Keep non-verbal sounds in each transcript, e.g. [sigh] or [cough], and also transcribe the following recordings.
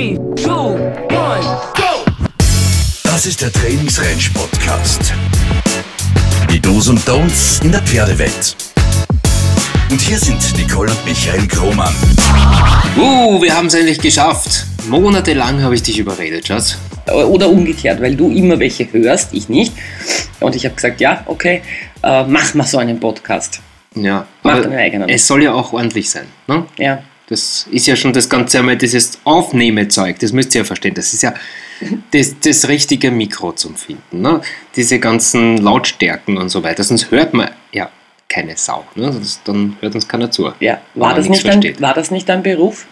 Three, two, one, go! Das ist der Trainingsrange-Podcast. Die Do's und Don'ts in der Pferdewelt. Und hier sind Nicole und Michael Krohmann. Uh, wir haben es endlich geschafft. Monatelang habe ich dich überredet, Schatz. Oder umgekehrt, weil du immer welche hörst, ich nicht. Und ich habe gesagt, ja, okay, äh, mach mal so einen Podcast. Ja, Mach aber deinen eigenen. es soll ja auch ordentlich sein. Ne? Ja, Das ist ja schon das Ganze einmal dieses Aufnehmezeug, das müsst ihr ja verstehen. Das ist ja das, das richtige Mikro zum Finden. Ne? Diese ganzen Lautstärken und so weiter. Sonst hört man ja keine Sau. Ne? Sonst, dann hört uns keiner zu. ja. War, das nicht dein, versteht. war das nicht dein Beruf?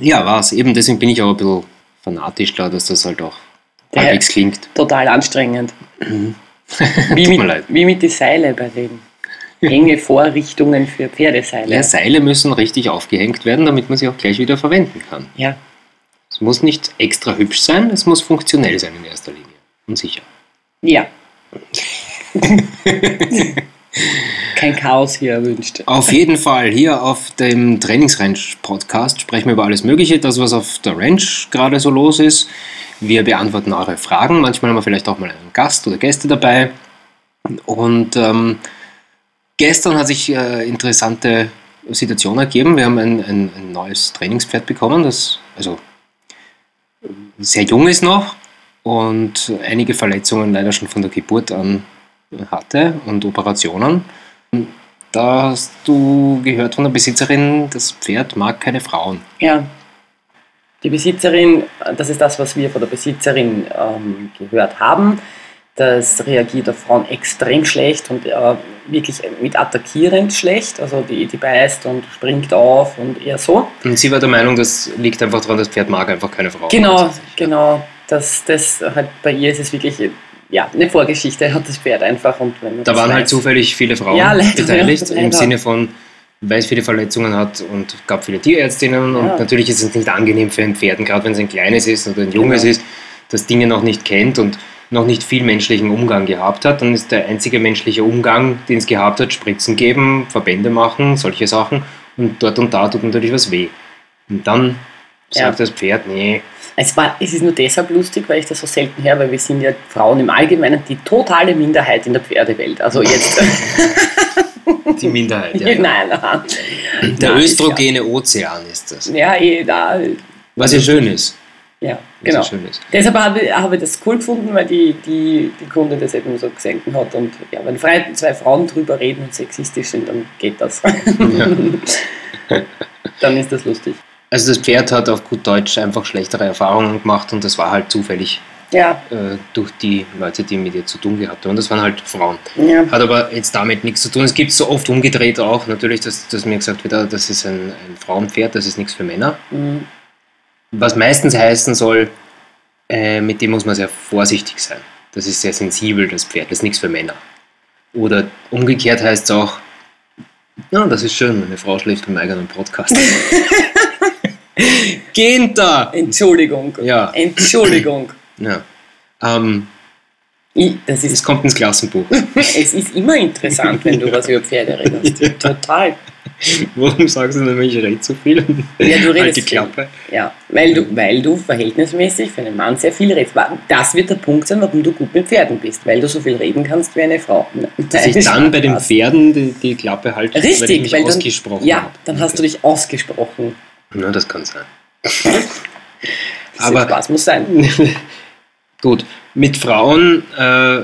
Ja, war es. Eben deswegen bin ich auch ein bisschen fanatisch da, dass das halt auch Der- halbwegs klingt. Total anstrengend. wie, [laughs] Tut mir mit, leid. wie mit die Seile bei den enge Vorrichtungen für Pferdeseile. Ja, Seile müssen richtig aufgehängt werden, damit man sie auch gleich wieder verwenden kann. Ja, Es muss nicht extra hübsch sein, es muss funktionell sein in erster Linie. Und sicher. ja. [laughs] Kein Chaos hier erwünscht. Auf jeden Fall, hier auf dem Trainingsrange-Podcast sprechen wir über alles Mögliche, das, was auf der Ranch gerade so los ist. Wir beantworten eure Fragen. Manchmal haben wir vielleicht auch mal einen Gast oder Gäste dabei. Und ähm, gestern hat sich äh, interessante Situation ergeben. Wir haben ein, ein, ein neues Trainingspferd bekommen, das also sehr jung ist noch und einige Verletzungen leider schon von der Geburt an hatte und Operationen. Da hast du gehört von der Besitzerin, das Pferd mag keine Frauen. Ja. Die Besitzerin, das ist das, was wir von der Besitzerin ähm, gehört haben. Das reagiert auf Frauen extrem schlecht und äh, wirklich mit attackierend schlecht. Also die, die beißt und springt auf und eher so. Und sie war der Meinung, das liegt einfach daran, das Pferd mag einfach keine Frauen. Genau, genau. Das, das halt bei ihr ist es wirklich ja, eine Vorgeschichte, hat das Pferd einfach. Und wenn Da waren halt weiß- zufällig viele Frauen Ja, leider, beteiligt, ja, im. Sinne von, weil es viele Verletzungen hat und gab viele Tierärztinnen. Ja. Und natürlich ist es nicht angenehm für ein Pferd, gerade wenn es ein kleines ist oder ein junges Genau. ist, das Dinge noch nicht kennt und noch nicht viel menschlichen Umgang gehabt hat. Dann ist der einzige menschliche Umgang, den es gehabt hat, Spritzen geben, Verbände machen, solche Sachen. Und dort und da tut natürlich was weh. Und dann Ja. sagt das Pferd, nee, Es, war, es ist nur deshalb lustig, weil ich das so selten höre, weil wir sind ja Frauen im Allgemeinen die totale Minderheit in der Pferdewelt. Also jetzt. [laughs] die Minderheit. Ja. nein, nein. Der Nein, östrogene Ozean ist das. Ist ja, ja eh, da. Was ja schön ist. Ja, genau. ja ist. Deshalb habe ich, habe ich das cool gefunden, weil die, die, die Kunde das eben so gesenkt hat. Und ja, wenn zwei Frauen drüber reden und sexistisch sind, dann geht das. [laughs] dann ist das lustig. Also das Pferd hat auf gut Deutsch einfach schlechtere Erfahrungen gemacht und das war halt zufällig Ja, äh, durch die Leute, die mit ihr zu tun gehabt haben. Und das waren halt Frauen. ja. Hat aber jetzt damit nichts zu tun. Es gibt so oft umgedreht auch, natürlich, dass, dass mir gesagt wird, ah, das ist ein, ein Frauenpferd, das ist nichts für Männer. Mhm. Was meistens heißen soll, äh, mit dem muss man sehr vorsichtig sein. Das ist sehr sensibel, das Pferd, das ist nichts für Männer. Oder umgekehrt heißt es auch, ja, das ist schön, meine Frau schläft im eigenen Podcast. [laughs] Geht da! Entschuldigung. Ja. Entschuldigung. Ja. Ähm, Ich, das es ist, kommt ins Klassenbuch. [laughs] es ist immer interessant, wenn du was über Pferde redest. [laughs] Total. [laughs] Warum sagst du nämlich, ich rede zu viel? Ja, du redest Alte viel. Klappe. Ja, weil du, weil du verhältnismäßig für einen Mann sehr viel redest. Das wird der Punkt sein, warum du gut mit Pferden bist, weil du so viel reden kannst wie eine Frau. Dass [laughs] ich dann bei den Pferden die, die Klappe halte, weil ich Richtig, mich weil dann, ausgesprochen ja, dann hast du dich ausgesprochen. Na, das kann sein. [laughs] Aber Aber Spaß muss sein. gut, mit Frauen äh,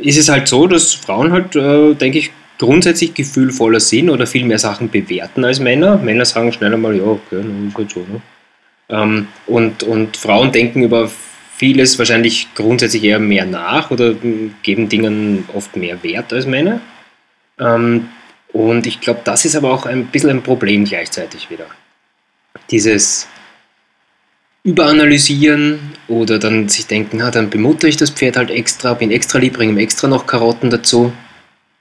ist es halt so, dass Frauen halt, äh, denke ich, grundsätzlich gefühlvoller sind oder viel mehr Sachen bewerten als Männer. Männer sagen schneller mal, ja, okay, ist halt so. Ne? Ähm, und, und Frauen denken über vieles wahrscheinlich grundsätzlich eher mehr nach oder mh, geben Dingen oft mehr Wert als Männer. Ähm, und ich glaube, das ist aber auch ein bisschen ein Problem gleichzeitig wieder. Dieses Überanalysieren oder dann sich denken, na, dann bemutter ich das Pferd halt extra, bin extra lieb, bringe ihm extra noch Karotten dazu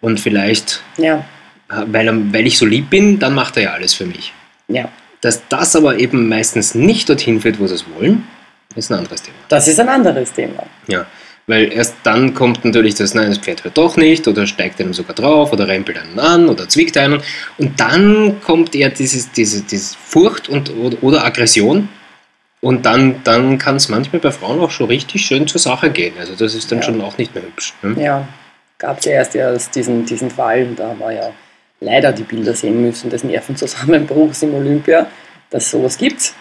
und vielleicht, Ja, weil, er, weil ich so lieb bin, dann macht er ja alles für mich. ja. Dass das aber eben meistens nicht dorthin führt, wo sie es wollen, ist ein anderes Thema. Das ist ein anderes Thema. Ja, weil erst dann kommt natürlich das, nein, das Pferd hört doch nicht oder steigt einem sogar drauf oder rempelt einen an oder zwickt einen und dann kommt eher dieses, diese, diese Furcht und, oder, oder Aggression Und dann, dann kann es manchmal bei Frauen auch schon richtig schön zur Sache gehen. Also das ist dann Ja. schon auch nicht mehr hübsch. Ne? Ja, gab es ja erst erst diesen, diesen Fall, da haben wir ja leider die Bilder sehen müssen des Nervenzusammenbruchs [laughs] im Olympia, dass sowas gibt.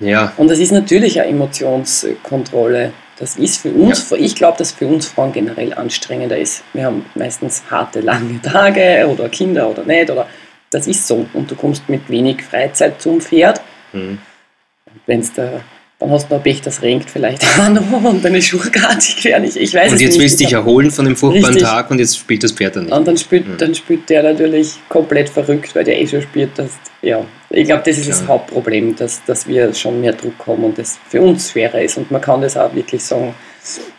Ja, Und das ist natürlich eine Emotionskontrolle. Das ist für uns, ich glaube, dass für uns Frauen generell anstrengender ist. Wir haben meistens harte, lange Tage oder Kinder oder nicht. Oder das ist so. Und du kommst mit wenig Freizeit zum Pferd. Mhm. Wenn's da, dann hast du noch Pech, das regnet vielleicht [laughs] noch und deine Schuhe gartig werden. Ich, ich weiß Und jetzt nicht. willst du Ich dich erholen von dem furchtbaren Richtig. Tag und jetzt spielt das Pferd dann nicht. Und dann spielt, Mhm. dann spielt der natürlich komplett verrückt, weil der eh schon spielt. Dass, ja, ich glaube, das ist das Klar. Hauptproblem, dass, dass wir schon mehr Druck haben und das für uns schwerer ist. Und man kann das auch wirklich sagen,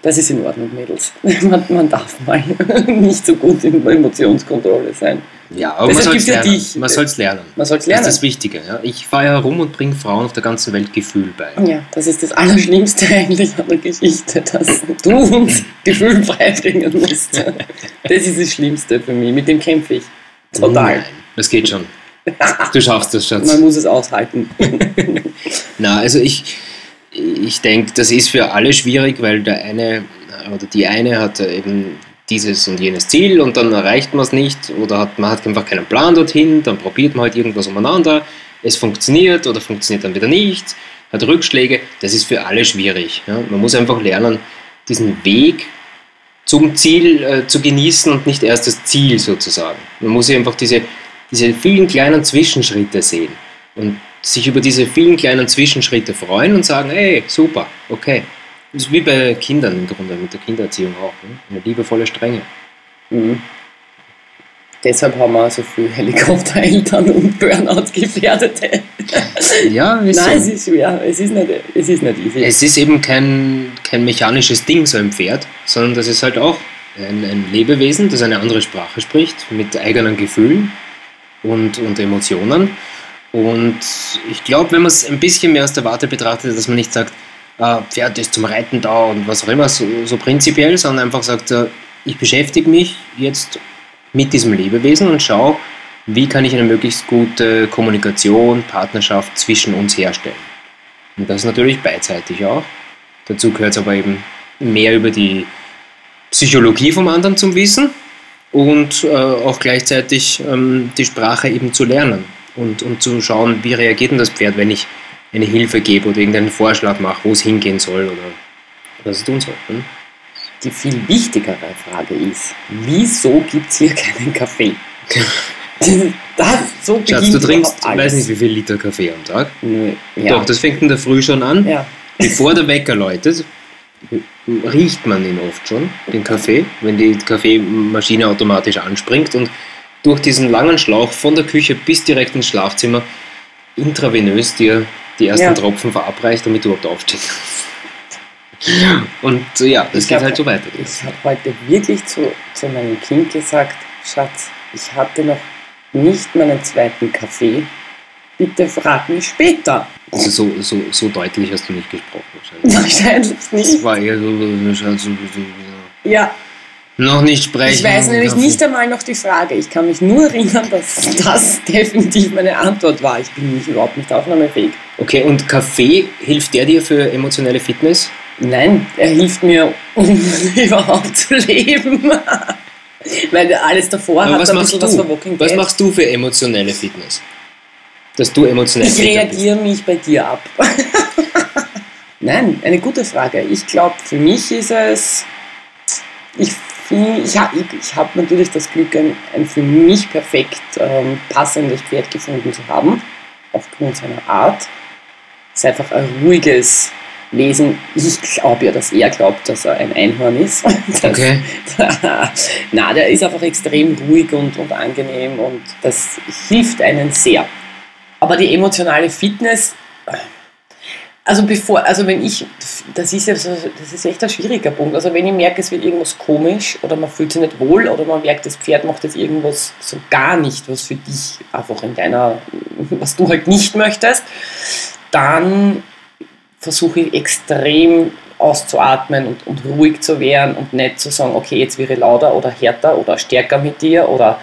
das ist in Ordnung, Mädels. [laughs] Man, man darf mal [laughs] nicht so gut in Emotionskontrolle sein. Ja, aber man Deshalb soll es ja lernen. dich. Man soll's lernen. Man soll es Das lernen. ist das Wichtige. Ja? Ich fahre herum und bringe Frauen auf der ganzen Welt Gefühl bei. ja, das ist das Allerschlimmste [laughs] eigentlich an der Geschichte, dass du uns Gefühl beibringen musst. Das ist das Schlimmste für mich. Mit dem kämpfe ich. Total. Nein, das geht schon. Du schaffst das, Schatz. Man muss es aushalten. [laughs] Na, also ich, ich denke, das ist für alle schwierig, weil der eine oder die eine hat eben dieses und jenes Ziel und dann erreicht man es nicht oder hat, man hat einfach keinen Plan dorthin, dann probiert man halt irgendwas umeinander, es funktioniert oder funktioniert dann wieder nicht, hat Rückschläge, das ist für alle schwierig. Ja? Man muss einfach lernen, diesen Weg zum Ziel äh, zu genießen und nicht erst das Ziel sozusagen. Man muss einfach diese, diese vielen kleinen Zwischenschritte sehen und sich über diese vielen kleinen Zwischenschritte freuen und sagen, hey, super, okay. Das ist wie bei Kindern im Grunde, mit der Kindererziehung auch. Ne? Eine liebevolle Strenge. Mhm. Deshalb haben wir so viele Helikoptereltern und Burnout-Gefährdete. Ja, [laughs] Nein, es so. ist schwer. Es ist nicht, es ist nicht easy. Es ist eben kein, kein mechanisches Ding, so ein Pferd, sondern das ist halt auch ein, ein Lebewesen, das eine andere Sprache spricht, mit eigenen Gefühlen und, und Emotionen. Und ich glaube, wenn man es ein bisschen mehr aus der Warte betrachtet, dass man nicht sagt, ah, Pferd ist zum Reiten da und was auch immer, so, so prinzipiell, sondern einfach sagt, äh, ich beschäftige mich jetzt mit diesem Lebewesen und schaue, wie kann ich eine möglichst gute Kommunikation, Partnerschaft zwischen uns herstellen. Und das natürlich beidseitig auch. Dazu gehört es aber eben mehr über die Psychologie vom anderen zum Wissen und äh, auch gleichzeitig ähm, die Sprache eben zu lernen und, und zu schauen, wie reagiert denn das Pferd, wenn ich eine Hilfe gebe oder irgendeinen Vorschlag mache, wo es hingehen soll oder was es tun soll. Hm? Die viel wichtigere Frage ist, wieso gibt es hier keinen Kaffee? [laughs] das, so Schatz, du trinkst, ich weiß nicht, wie viel Liter Kaffee am Tag. Nö, ja. Doch, das fängt in der Früh schon an. ja. Bevor der [laughs] Wecker läutet, riecht man ihn oft schon, den Kaffee, wenn die Kaffeemaschine automatisch anspringt und durch diesen langen Schlauch von der Küche bis direkt ins Schlafzimmer intravenös dir die ersten Ja. Tropfen verabreicht, damit du überhaupt aufstehen kannst. Und äh, ja, das Ich geht hab- halt so weiter. Ich habe heute wirklich zu, zu meinem Kind gesagt, Schatz, ich hatte noch nicht meinen zweiten Kaffee. Bitte frag mich später. Also so, so, so deutlich hast du nicht gesprochen wahrscheinlich. [laughs] Wahrscheinlich Das nicht. war eher so, so, so, so Ja, noch nicht sprechen. ich weiß nämlich nicht einmal noch die Frage. Ich kann mich nur erinnern, dass das [laughs] definitiv meine Antwort war. Ich bin nicht, überhaupt nicht aufnahmefähig. Okay, und Kaffee, hilft der dir für emotionelle Fitness? Nein, er hilft mir, um [laughs] überhaupt zu leben. [laughs] Weil alles davor Aber hat was ein machst bisschen was du? von Walking Was machst du für emotionelle Fitness? Dass du emotionell Ich reagiere mich bei dir ab. Nein, eine gute Frage. Ich glaube, für mich ist es. Ich, ich habe ich, ich hab natürlich das Glück, ein, ein für mich perfekt ähm, passendes Pferd gefunden zu haben, aufgrund seiner Art. Es ist einfach ein ruhiges Wesen. Ich glaube ja, dass er glaubt, dass er ein Einhorn ist. [laughs] Das, Okay. [laughs] Na, der ist einfach extrem ruhig und, und angenehm und das hilft einen sehr. Aber die emotionale Fitness, also bevor, also wenn ich, das ist ja so, das ist echt ein schwieriger Punkt. Also wenn ich merke, es wird irgendwas komisch oder man fühlt sich nicht wohl oder man merkt, das Pferd macht jetzt irgendwas so gar nicht, was für dich einfach in deiner, was du halt nicht möchtest, dann versuche ich extrem auszuatmen und, und ruhig zu werden und nicht zu sagen, okay, jetzt wäre ich lauter oder härter oder stärker mit dir oder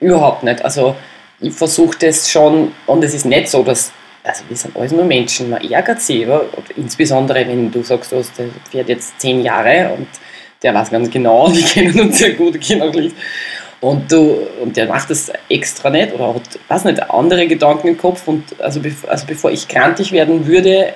überhaupt nicht. Also ich versuche das schon und es ist nicht so, dass also wir sind alles nur Menschen, man ärgert sich? Und insbesondere wenn du sagst, du hast das Pferd jetzt zehn Jahre und der weiß ganz genau, [laughs] wir kennen uns sehr gut, auch nicht. Und, du, und der macht das extra nicht oder hat, weiß nicht, andere Gedanken im Kopf. Und also, also bevor ich krantig werden würde,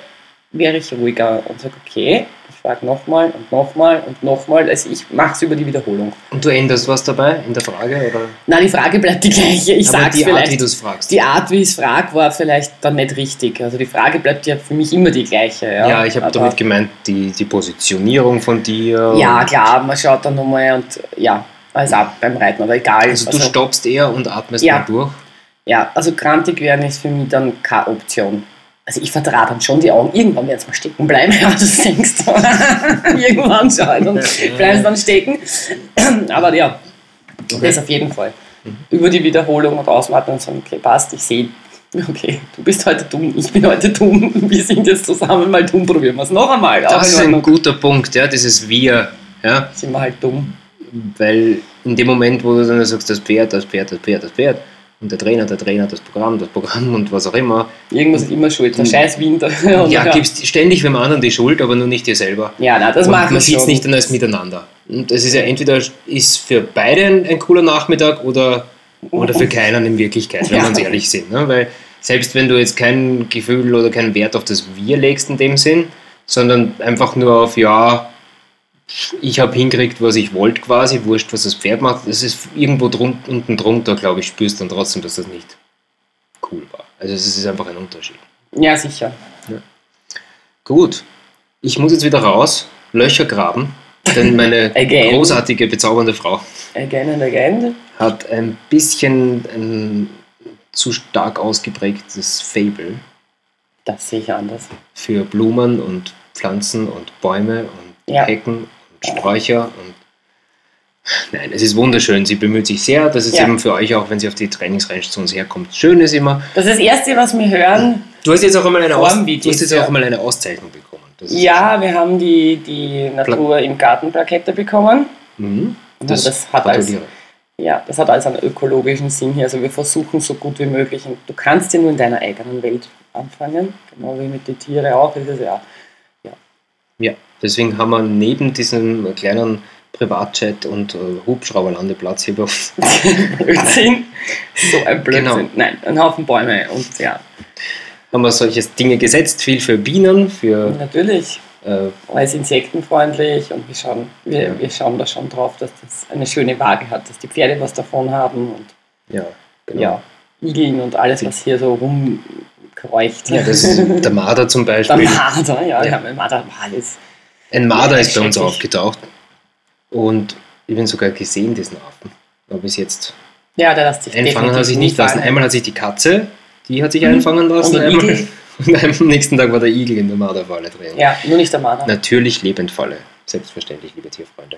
wäre ich ruhiger und sage, okay, frage nochmal und nochmal und nochmal. Also ich mache es über die Wiederholung. Und du änderst was dabei in der Frage? Oder? Nein, die Frage bleibt die gleiche. Ich sag's die. Art, wie du es fragst. die Art, wie ich es frage, war vielleicht dann nicht richtig. Also die Frage bleibt ja für mich immer die gleiche. Ja, ja, ich habe damit gemeint, die, die Positionierung von dir. Ja, klar, man schaut dann nochmal und ja, also auch beim Reiten, aber egal. Also du stoppst eher und atmest Ja. mal durch. Ja, also krantig werden ist für mich dann keine Option. Also ich vertrage dann schon die Augen. Irgendwann werden es mal stecken bleiben, [laughs] ja, das denkst du. [laughs] Irgendwann schau ich, [laughs] dann bleiben sie dann stecken. [clears throat] Aber ja, das auf jeden Fall. Über die Wiederholung und Auswarten und sagen, okay, passt, ich sehe, okay, du bist heute dumm, ich bin heute dumm, wir sind jetzt zusammen mal dumm, probieren wir es noch einmal. Das ist in ein guter Punkt, ja, dieses Wir. Ja, sind wir halt dumm. weil in dem Moment, wo du dann sagst, das Pferd, das Pferd, das Pferd, das Pferd, und der Trainer, der Trainer, das Programm, das Programm und was auch immer, Irgendwas ist immer schuld, der scheiß Winter. [laughs] Ja, gibst ständig dem anderen die Schuld, aber nur nicht dir selber. ja, nein, das und macht man sieht es nicht dann als Miteinander. Und das ist ja entweder ist für beide ein, ein cooler Nachmittag oder, oder für keinen in Wirklichkeit, wenn Ja. wir uns ehrlich sind. Ne? Weil selbst wenn du jetzt kein Gefühl oder keinen Wert auf das Wir legst in dem Sinn, sondern einfach nur auf, ja, ich habe hingekriegt, was ich wollte quasi, wurscht, was das Pferd macht, das ist irgendwo drun unten drunter, glaube ich, spürst dann trotzdem, dass das nicht cool war. Also es ist einfach ein Unterschied. Ja, sicher. Gut, ich muss jetzt wieder raus, Löcher graben, denn meine [laughs] großartige, bezaubernde Frau Again and again. hat ein bisschen ein zu stark ausgeprägtes Fable Das sehe ich anders. für Blumen und Pflanzen und Bäume und Ja. Hecken und Sträucher und Nein, es ist wunderschön. Sie bemüht sich sehr. Das ist Ja. eben für euch auch, wenn sie auf die Trainingsrange zu uns herkommt. Schön ist immer. Das ist das Erste, was wir hören. Du hast jetzt auch einmal eine, Aus jetzt auch ja. einmal eine Auszeichnung bekommen. Ja, wir haben die, die Natur im Garten Plakette bekommen. Mhm. Das, das hat gratuliere. ja, das hat alles einen ökologischen Sinn hier. Also wir versuchen so gut wie möglich. Und du kannst ja nur in deiner eigenen Welt anfangen. Genau wie mit den Tieren auch. Das ist ja, Ja, deswegen haben wir neben diesem kleinen Privatjet und äh, Hubschrauberlandeplatz hier bei uns [laughs] Blödsinn. So ein Blödsinn. Genau. Nein, ein Haufen Bäume. Und ja, haben wir solche Dinge gesetzt, viel für Bienen, für natürlich. äh, alles insektenfreundlich und wir schauen, wir, Ja. wir schauen da schon drauf, dass das eine schöne Waage hat, dass die Pferde was davon haben und ja, genau. ja, Igeln und alles, was hier so rumkreucht. Ja, das ist der Marder zum der Beispiel. Marder, ja, Ja. ja, der Marder war alles. Ein Marder Ja, ist bei uns aufgetaucht. Und ich bin sogar gesehen, diesen Affen. Aber bis jetzt Ja, der lässt sich einfangen hat sich nicht lassen. fallen. Einmal hat sich die Katze, die hat sich einfangen lassen. Und einmal, Igel? [laughs] und am nächsten Tag war der Igel in der Marderfalle drin. Ja, nur nicht der Marder. Natürlich Lebendfalle. Selbstverständlich, liebe Tierfreunde.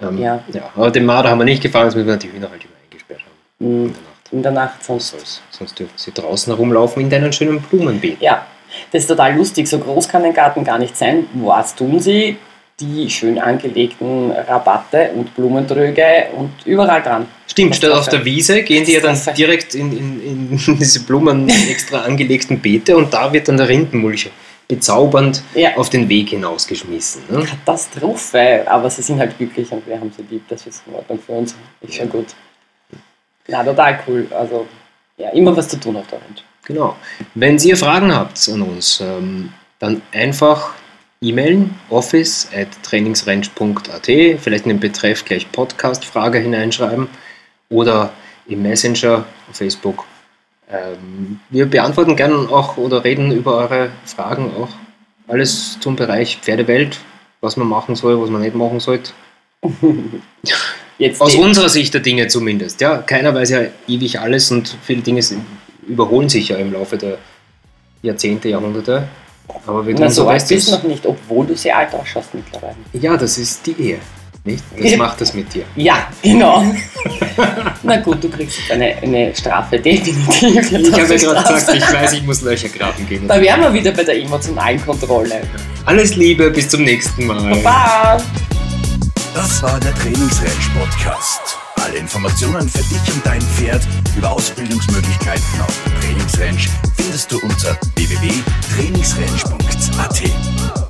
Ähm, Ja. ja. Aber den Marder haben wir nicht gefangen, sonst müssen wir die Hühner halt immer eingesperrt haben. Mhm. In der Nacht. In der Nacht sonst. soll's? Sonst dürfen sie draußen herumlaufen in deinen schönen Blumenbeet. Ja, das ist total lustig. So groß kann ein Garten gar nicht sein. Was tun sie? Die schön angelegten Rabatte und Blumentröge und überall dran. Stimmt, statt auf der Wiese gehen die ja dann direkt in, in, in [laughs] diese Blumen extra angelegten Beete und da wird dann der Rindenmulch bezaubernd Ja. auf den Weg hinausgeschmissen. Ne? Katastrophe, aber sie sind halt glücklich und wir haben sie lieb, das ist in Ordnung für uns. Ist schon gut. Ja, total cool. Also, ja, immer was zu tun auf der Range. Genau. Wenn ihr Fragen habt an uns, ähm, dann einfach e-mailen office at trainingsrange.at, vielleicht in den Betreff gleich Podcast-Frage hineinschreiben oder im Messenger auf Facebook. Ähm, wir beantworten gerne auch oder reden über eure Fragen auch. Alles zum Bereich Pferdewelt, was man machen soll, was man nicht machen sollte. [laughs] Jetzt Aus unserer Sicht der Dinge zumindest. Ja, keiner weiß ja ewig alles und viele Dinge sind- überholen sich ja im Laufe der Jahrzehnte, Jahrhunderte. Aber wir tun Na, so alt bist du noch nicht, obwohl du sehr alt ausschaust mittlerweile. Ja, das ist die Ehe. Nicht? Das [laughs] macht das mit dir. Ja, genau. [laughs] Na gut, du kriegst jetzt eine, eine Strafe, definitiv. Ich habe ja gerade gesagt, ich weiß, ich muss Löcher graben gehen. Da wären wir wieder bei der emotionalen Kontrolle. Alles Liebe, bis zum nächsten Mal. Baba! Das war der Trainingsrange Podcast. Alle Informationen für dich und dein Pferd über Ausbildungsmöglichkeiten auf der Trainingsrange findest du unter www.trainingsrange.at.